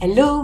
Hello,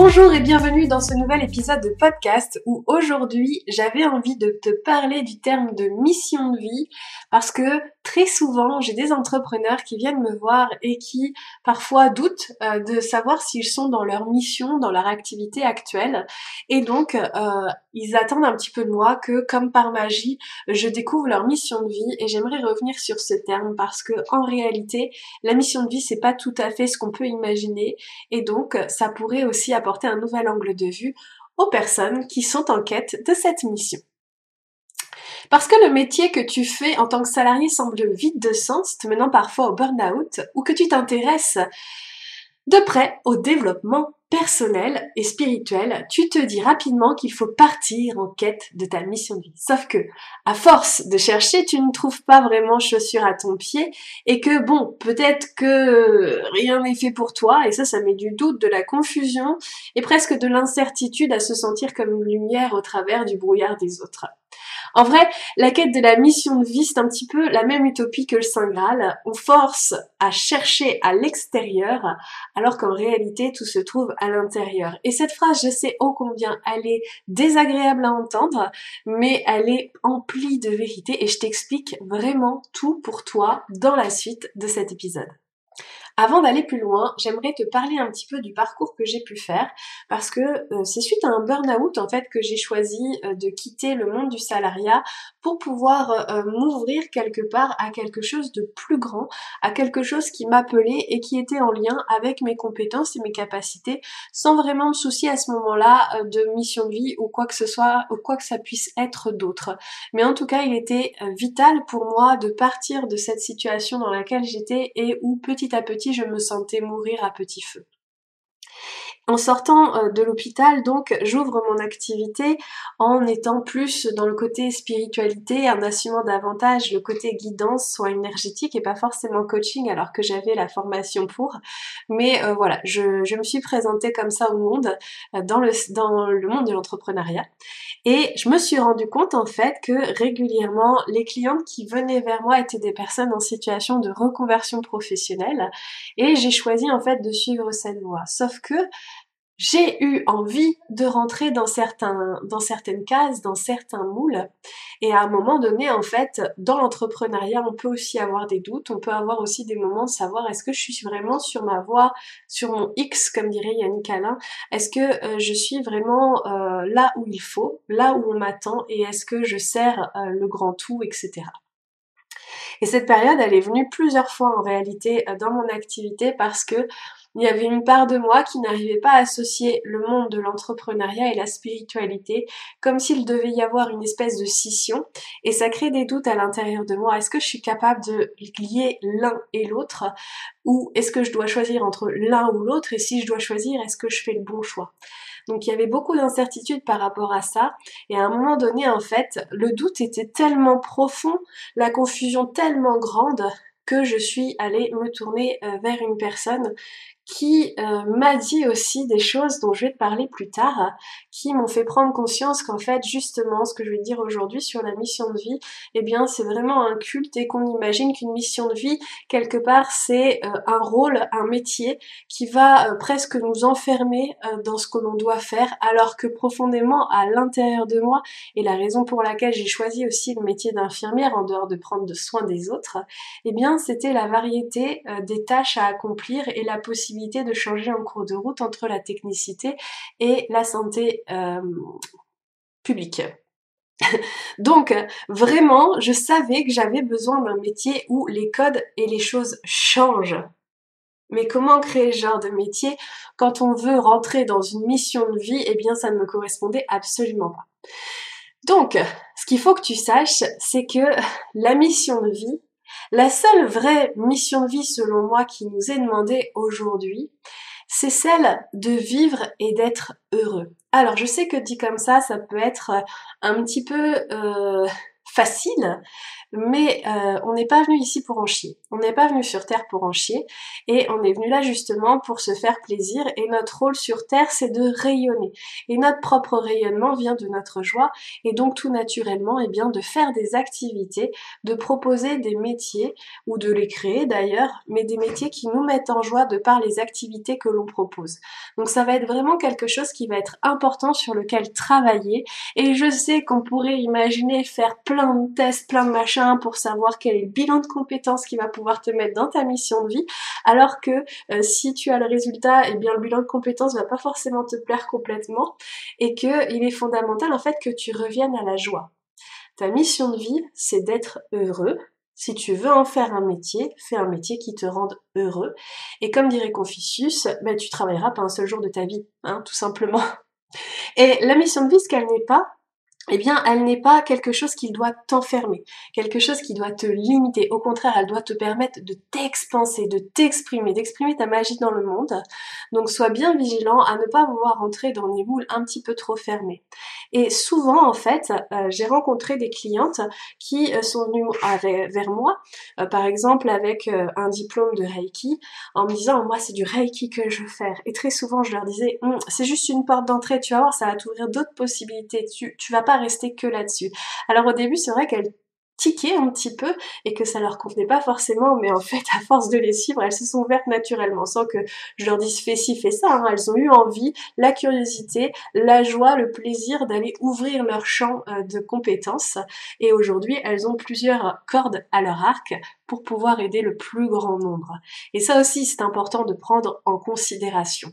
Bonjour et bienvenue dans ce nouvel épisode de podcast où aujourd'hui j'avais envie de te parler du terme de mission de vie parce que très souvent j'ai des entrepreneurs qui viennent me voir et qui parfois doutent euh, de savoir s'ils sont dans leur mission, dans leur activité actuelle. Et donc euh, ils attendent un petit peu de moi que comme par magie je découvre leur mission de vie et j'aimerais revenir sur ce terme parce que en réalité la mission de vie c'est pas tout à fait ce qu'on peut imaginer. Et donc ça pourrait aussi apporter un nouvel angle de vue aux personnes qui sont en quête de cette mission. Parce que le métier que tu fais en tant que salarié semble vide de sens, te menant parfois au burn-out, ou que tu t'intéresses de près au développement personnel et spirituel, tu te dis rapidement qu'il faut partir en quête de ta mission de vie. Sauf que, à force de chercher, tu ne trouves pas vraiment chaussure à ton pied et que bon, peut-être que rien n'est fait pour toi et ça, ça met du doute, de la confusion et presque de l'incertitude à se sentir comme une lumière au travers du brouillard des autres. En vrai, la quête de la mission de vie, c'est un petit peu la même utopie que le Saint Graal. On force à chercher à l'extérieur, alors qu'en réalité, tout se trouve à l'intérieur. Et cette phrase, je sais ô combien elle est désagréable à entendre, mais elle est emplie de vérité et je t'explique vraiment tout pour toi dans la suite de cet épisode. Avant d'aller plus loin, j'aimerais te parler un petit peu du parcours que j'ai pu faire parce que euh, c'est suite à un burn-out en fait que j'ai choisi euh, de quitter le monde du salariat pour pouvoir euh, m'ouvrir quelque part à quelque chose de plus grand, à quelque chose qui m'appelait et qui était en lien avec mes compétences et mes capacités sans vraiment me soucier à ce moment-là de mission de vie ou quoi que ce soit ou quoi que ça puisse être d'autre. Mais en tout cas, il était vital pour moi de partir de cette situation dans laquelle j'étais et où petit à petit je me sentais mourir à petit feu. En sortant euh, de l'hôpital, donc, j'ouvre mon activité en étant plus dans le côté spiritualité, en assumant davantage le côté guidance, soit énergétique et pas forcément coaching, alors que j'avais la formation pour. Mais euh, voilà, je, me suis présentée comme ça au monde, euh, dans, le, dans le monde de l'entrepreneuriat. Et je me suis rendu compte en fait que régulièrement, les clientes qui venaient vers moi étaient des personnes en situation de reconversion professionnelle. Et j'ai choisi en fait de suivre cette voie. Sauf que j'ai eu envie de rentrer dans certains, dans certaines cases, dans certains moules. Et à un moment donné, en fait, dans l'entrepreneuriat, on peut aussi avoir des doutes. On peut avoir aussi des moments de savoir est-ce que je suis vraiment sur ma voie, sur mon X, comme dirait Yannick Alain? Est-ce que euh, je suis vraiment euh, là où il faut, là où on m'attend, et est-ce que je sers euh, le grand tout, etc. Et cette période, elle est venue plusieurs fois en réalité dans mon activité parce que il y avait une part de moi qui n'arrivait pas à associer le monde de l'entrepreneuriat et la spiritualité, comme s'il devait y avoir une espèce de scission, et ça crée des doutes à l'intérieur de moi. Est-ce que je suis capable de lier l'un et l'autre, ou est-ce que je dois choisir entre l'un ou l'autre, et si je dois choisir, est-ce que je fais le bon choix? Donc il y avait beaucoup d'incertitudes par rapport à ça. Et à un moment donné, en fait, le doute était tellement profond, la confusion tellement grande que je suis allée me tourner euh, vers une personne qui euh, m'a dit aussi des choses dont je vais te parler plus tard, qui m'ont fait prendre conscience qu'en fait justement ce que je vais te dire aujourd'hui sur la mission de vie, eh bien c'est vraiment un culte et qu'on imagine qu'une mission de vie quelque part c'est euh, un rôle, un métier qui va euh, presque nous enfermer dans ce que l'on doit faire alors que profondément à l'intérieur de moi et la raison pour laquelle j'ai choisi aussi le métier d'infirmière en dehors de prendre de soin des autres, eh bien c'était la variété des tâches à accomplir et la possibilité de changer en cours de route entre la technicité et la santé euh, publique. Donc vraiment, je savais que j'avais besoin d'un métier où les codes et les choses changent. Mais comment créer ce genre de métier quand on veut rentrer dans une mission de vie? Eh bien, ça ne me correspondait absolument pas. Donc, ce qu'il faut que tu saches, c'est que la mission de vie, la seule vraie mission de vie selon moi qui nous est demandée aujourd'hui, c'est celle de vivre et d'être heureux. Alors je sais que dit comme ça, ça peut être un petit peu euh, facile, mais euh, on n'est pas venu ici pour en chier. On n'est pas venu sur Terre pour en chier, et on est venu là justement pour se faire plaisir, et notre rôle sur Terre, c'est de rayonner. Et notre propre rayonnement vient de notre joie, et donc tout naturellement, eh bien, de faire des activités, de proposer des métiers, ou de les créer d'ailleurs, mais des métiers qui nous mettent en joie de par les activités que l'on propose. Donc ça va être vraiment quelque chose qui va être important sur lequel travailler, et je sais qu'on pourrait imaginer faire plein de tests, plein de machins, pour savoir quel est le bilan de compétences qui va pouvoir te mettre dans ta mission de vie, alors que euh, si tu as le résultat, et eh bien le bilan de compétences va pas forcément te plaire complètement et que il est fondamental en fait que tu reviennes à la joie. Ta mission de vie, c'est d'être heureux, si tu veux en faire un métier, fais un métier qui te rende heureux. Et comme dirait Confucius, ben, tu travailleras pas un seul jour de ta vie, hein, tout simplement. Et la mission de vie, ce qu'elle n'est pas, eh bien, elle n'est pas quelque chose qui doit t'enfermer, quelque chose qui doit te limiter. Au contraire, elle doit te permettre de t'expanser, de t'exprimer, d'exprimer ta magie dans le monde. Donc, sois bien vigilant à ne pas vouloir entrer dans des moules un petit peu trop fermés. Et souvent, en fait, euh, j'ai rencontré des clientes qui euh, sont venues vers moi, euh, par exemple avec un diplôme de Reiki, en me disant, moi, c'est du Reiki que je veux faire. Et très souvent, je leur disais, hum, c'est juste une porte d'entrée, tu vas voir, ça va t'ouvrir d'autres possibilités. Tu, tu vas pas rester que là-dessus. Alors au début, c'est vrai qu'elle tiquaient un petit peu et que ça leur convenait pas forcément, mais en fait, à force de les suivre, elles se sont ouvertes naturellement, sans que je leur dise fais ci, fais ça. Hein. Elles ont eu envie, la curiosité, la joie, le plaisir d'aller ouvrir leur champ euh, de compétences. Et aujourd'hui, elles ont plusieurs cordes à leur arc pour pouvoir aider le plus grand nombre. Et ça aussi, c'est important de prendre en considération.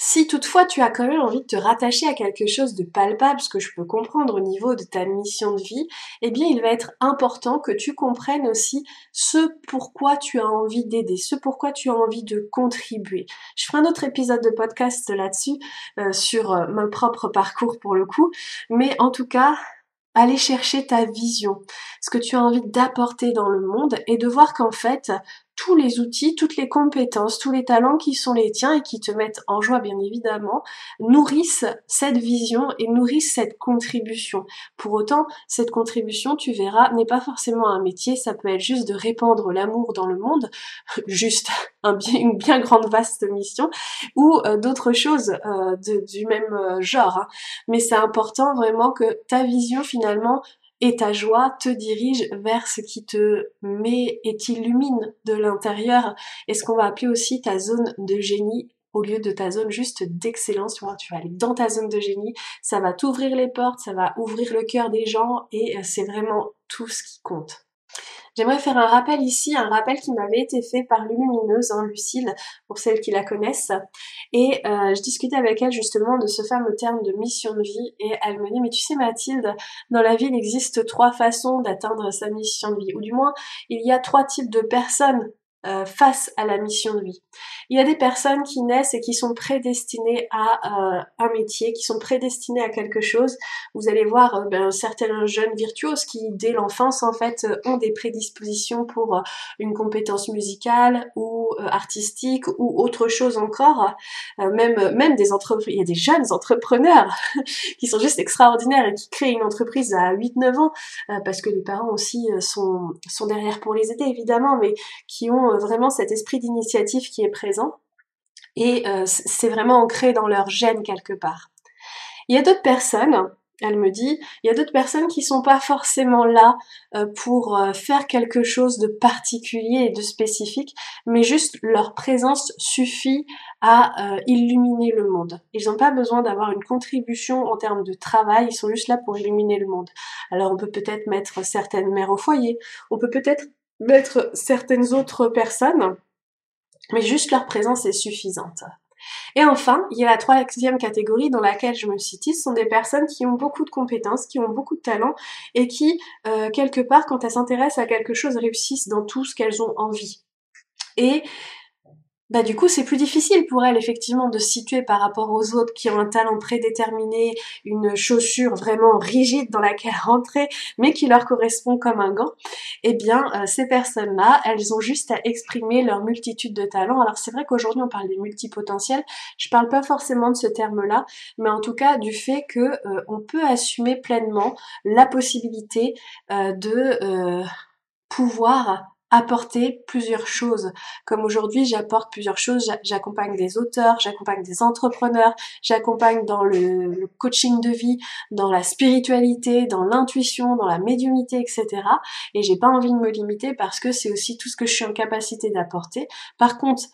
Si toutefois tu as quand même envie de te rattacher à quelque chose de palpable, ce que je peux comprendre au niveau de ta mission de vie, eh bien il va être important que tu comprennes aussi ce pourquoi tu as envie d'aider, ce pourquoi tu as envie de contribuer. Je ferai un autre épisode de podcast là-dessus, euh, sur euh, mon propre parcours pour le coup, mais en tout cas, aller chercher ta vision, ce que tu as envie d'apporter dans le monde et de voir qu'en fait, tous les outils, toutes les compétences, tous les talents qui sont les tiens et qui te mettent en joie bien évidemment, nourrissent cette vision et nourrissent cette contribution. Pour autant, cette contribution, tu verras, n'est pas forcément un métier, ça peut être juste de répandre l'amour dans le monde, juste une bien grande vaste mission, ou euh, d'autres choses euh, du même euh, genre. Hein. Mais c'est important vraiment que ta vision finalement et ta joie te dirige vers ce qui te met et t'illumine de l'intérieur et ce qu'on va appeler aussi ta zone de génie au lieu de ta zone juste d'excellence. Tu vas aller dans ta zone de génie, ça va t'ouvrir les portes, ça va ouvrir le cœur des gens et euh, c'est vraiment tout ce qui compte. J'aimerais faire un rappel ici, un rappel qui m'avait été fait par l'illumineuse, hein, Lucille, pour celles qui la connaissent. Et euh, je discutais avec elle justement de ce fameux terme de mission de vie et elle me dit mais tu sais Mathilde, dans la vie il existe trois façons d'atteindre sa mission de vie, ou du moins il y a trois types de personnes euh, face à la mission de vie. Il y a des personnes qui naissent et qui sont prédestinées à euh, un métier, qui sont prédestinées à quelque chose. Vous allez voir euh, ben, certains jeunes virtuoses qui, dès l'enfance, en fait, ont des prédispositions pour une compétence musicale ou artistique ou autre chose encore. même, même des entreprises, il y a des jeunes entrepreneurs qui sont juste extraordinaires et qui créent une entreprise à 8-9 ans parce que les parents aussi sont, sont derrière pour les aider, évidemment, mais qui ont ont vraiment cet esprit d'initiative qui est présent et c'est vraiment ancré dans leur gène quelque part. Il y a d'autres personnes elle me dit, il y a d'autres personnes qui sont pas forcément là euh, pour euh, faire quelque chose de particulier et de spécifique, mais juste leur présence suffit à euh, illuminer le monde. Ils n'ont pas besoin d'avoir une contribution en termes de travail, ils sont juste là pour illuminer le monde. Alors on peut peut-être mettre certaines mères au foyer, on peut peut-être mettre certaines autres personnes, mais juste leur présence est suffisante. Et enfin, il y a la troisième catégorie dans laquelle je me situe, ce sont des personnes qui ont beaucoup de compétences, qui ont beaucoup de talent et qui, euh, quelque part, quand elles s'intéressent à quelque chose, réussissent dans tout ce qu'elles ont envie. Et bah du coup c'est plus difficile pour elle effectivement de se situer par rapport aux autres qui ont un talent prédéterminé, une chaussure vraiment rigide dans laquelle rentrer, mais qui leur correspond comme un gant. Eh bien euh, ces personnes-là, elles ont juste à exprimer leur multitude de talents. Alors c'est vrai qu'aujourd'hui on parle des multipotentiels, je parle pas forcément de ce terme-là, mais en tout cas du fait que euh, on peut assumer pleinement la possibilité euh, de pouvoir apporter plusieurs choses. Comme aujourd'hui, j'apporte plusieurs choses. J'accompagne des auteurs, j'accompagne des entrepreneurs, j'accompagne dans le, coaching de vie, dans la spiritualité, dans l'intuition, dans la médiumité, etc. Et j'ai pas envie de me limiter parce que c'est aussi tout ce que je suis en capacité d'apporter. Par contre,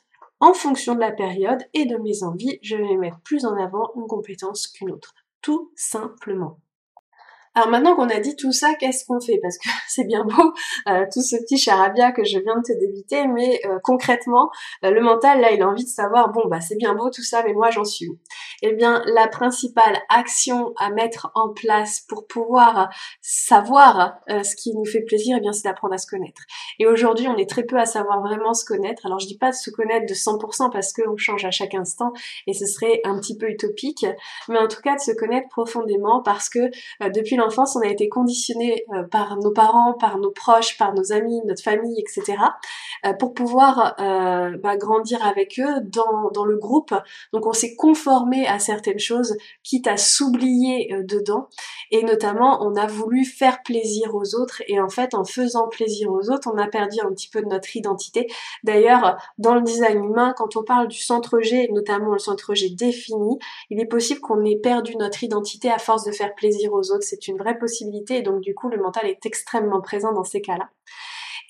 en fonction de la période et de mes envies, je vais mettre plus en avant une compétence qu'une autre. Tout simplement. Alors maintenant qu'on a dit tout ça, qu'est-ce qu'on fait? Parce que c'est bien beau euh, tout ce petit charabia que je viens de te débiter, mais euh, concrètement, euh, le mental là, il a envie de savoir bon bah c'est bien beau tout ça, mais moi j'en suis où? Eh bien, la principale action à mettre en place pour pouvoir savoir ce qui nous fait plaisir, eh bien c'est d'apprendre à se connaître. Et aujourd'hui, on est très peu à savoir vraiment se connaître. Alors je dis pas de se connaître de 100% parce qu'on change à chaque instant et ce serait un petit peu utopique, mais en tout cas de se connaître profondément parce que depuis enfance, on a été conditionné euh, par nos parents, par nos proches, par nos amis, notre famille, etc. Euh, pour pouvoir euh, bah, grandir avec eux dans, dans le groupe. Donc on s'est conformé à certaines choses, quitte à s'oublier dedans. Et notamment, on a voulu faire plaisir aux autres. Et en fait, en faisant plaisir aux autres, on a perdu un petit peu de notre identité. D'ailleurs, dans le design humain, quand on parle du centre G, notamment le centre G défini, il est possible qu'on ait perdu notre identité à force de faire plaisir aux autres. C'est une vraie possibilité et donc du coup le mental est extrêmement présent dans ces cas-là.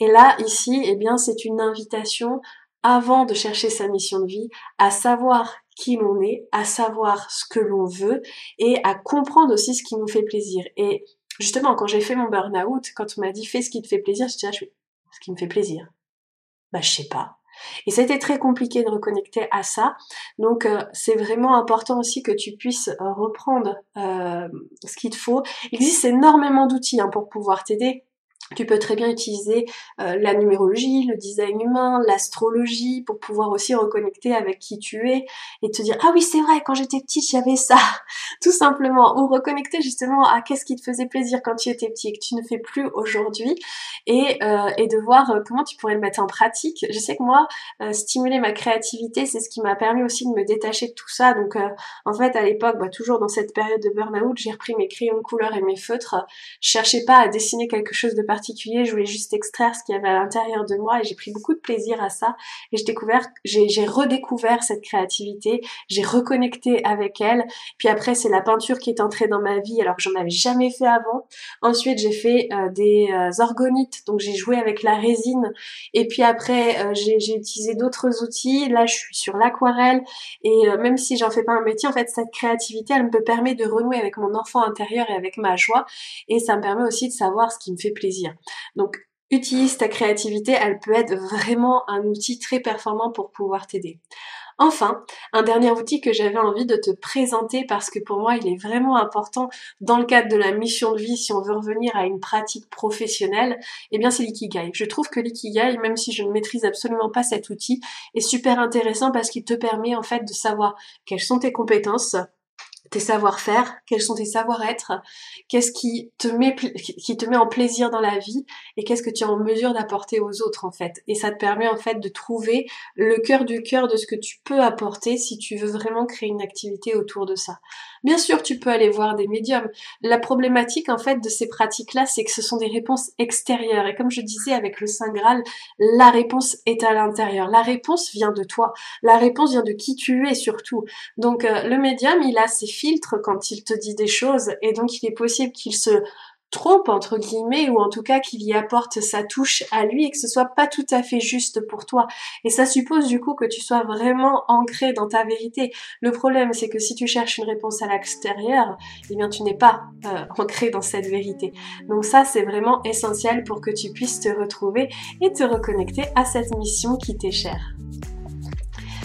Et là, ici, eh bien, c'est une invitation avant de chercher sa mission de vie à savoir qui l'on est, à savoir ce que l'on veut et à comprendre aussi ce qui nous fait plaisir. Et justement, quand j'ai fait mon burn-out, quand on m'a dit fais ce qui te fait plaisir, je dis ah, je ce qui me fait plaisir. Bah je sais pas. Et été très compliqué de reconnecter à ça. Donc euh, c'est vraiment important aussi que tu puisses euh, reprendre euh, ce qu'il te faut. Il existe énormément d'outils hein, pour pouvoir t'aider. Tu peux très bien utiliser euh, la numérologie, le design humain, l'astrologie pour pouvoir aussi reconnecter avec qui tu es et te dire ah oui c'est vrai quand j'étais petite j'avais ça. Tout simplement. Ou reconnecter justement à qu'est-ce qui te faisait plaisir quand tu étais petit et que tu ne fais plus aujourd'hui et, euh, et de voir euh, comment tu pourrais le mettre en pratique. Je sais que moi stimuler ma créativité c'est ce qui m'a permis aussi de me détacher de tout ça. Donc en fait à l'époque bah, toujours dans cette période de burn-out j'ai repris mes crayons de couleur et mes feutres. Je cherchais pas à dessiner quelque chose de particulier, je voulais juste extraire ce qu'il y avait à l'intérieur de moi et j'ai pris beaucoup de plaisir à ça et j'ai découvert, j'ai redécouvert cette créativité, j'ai reconnecté avec elle. Puis après c'est la peinture qui est entrée dans ma vie alors que j'en avais jamais fait avant. Ensuite j'ai fait euh, des euh, orgonites, donc j'ai joué avec la résine et puis après euh, j'ai utilisé d'autres outils. Là je suis sur l'aquarelle et même si j'en fais pas un métier, en fait cette créativité elle me permet de renouer avec mon enfant intérieur et avec ma joie et ça me permet aussi de savoir ce qui me fait plaisir donc, utilise ta créativité, elle peut être vraiment un outil très performant pour pouvoir t'aider. Enfin, un dernier outil que j'avais envie de te présenter parce que pour moi il est vraiment important dans le cadre de la mission de vie si on veut revenir à une pratique professionnelle, eh bien c'est l'ikigai. Je trouve que l'ikigai, même si je ne maîtrise absolument pas cet outil, est super intéressant parce qu'il te permet en fait de savoir quelles sont tes compétences, tes savoir-faire, quels sont tes savoir-être, qu'est-ce qui te met qui te met en plaisir dans la vie et qu'est-ce que tu es en mesure d'apporter aux autres en fait. Et ça te permet en fait de trouver le cœur du cœur de ce que tu peux apporter si tu veux vraiment créer une activité autour de ça. Bien sûr, tu peux aller voir des médiums. La problématique en fait de ces pratiques-là, c'est que ce sont des réponses extérieures et comme je disais avec le Saint Graal, la réponse est à l'intérieur. La réponse vient de toi. La réponse vient de qui tu es surtout. Donc euh, le médium, il a ses quand il te dit des choses. Et donc il est possible qu'il se trompe entre guillemets ou en tout cas qu'il y apporte sa touche à lui et que ce soit pas tout à fait juste pour toi. Et ça suppose du coup que tu sois vraiment ancré dans ta vérité. Le problème c'est que si tu cherches une réponse à l'extérieur eh bien tu n'es pas euh, ancré dans cette vérité. Donc ça c'est vraiment essentiel pour que tu puisses te retrouver et te reconnecter à cette mission qui t'est chère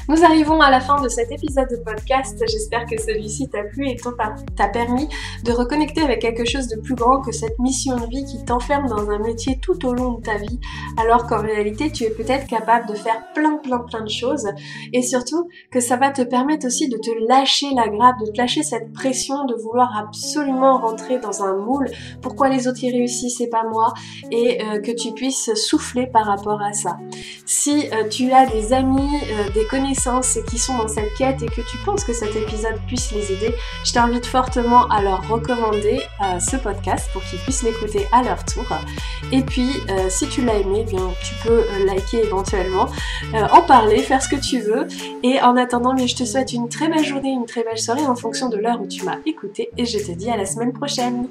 nous arrivons à la fin de cet épisode de podcast. J'espère que celui-ci t'a plu et t'a permis de reconnecter avec quelque chose de plus grand que cette mission de vie qui t'enferme dans un métier tout au long de ta vie, alors qu'en réalité tu es peut-être capable de faire plein plein plein de choses et surtout que ça va te permettre aussi de te lâcher la grappe, de te lâcher cette pression de vouloir absolument rentrer dans un moule. Pourquoi les autres y réussissent et pas moi et euh, que tu puisses souffler par rapport à ça. Si euh, tu as des amis, euh, des connaissances qui sont dans cette quête et que tu penses que cet épisode puisse les aider, je t'invite fortement à leur recommander euh, ce podcast pour qu'ils puissent l'écouter à leur tour. Et puis, euh, si tu l'as aimé, bien, tu peux euh, liker éventuellement, en parler, faire ce que tu veux. Et en attendant, je te souhaite une très belle journée, une très belle soirée en fonction de l'heure où tu m'as écouté et je te dis à la semaine prochaine.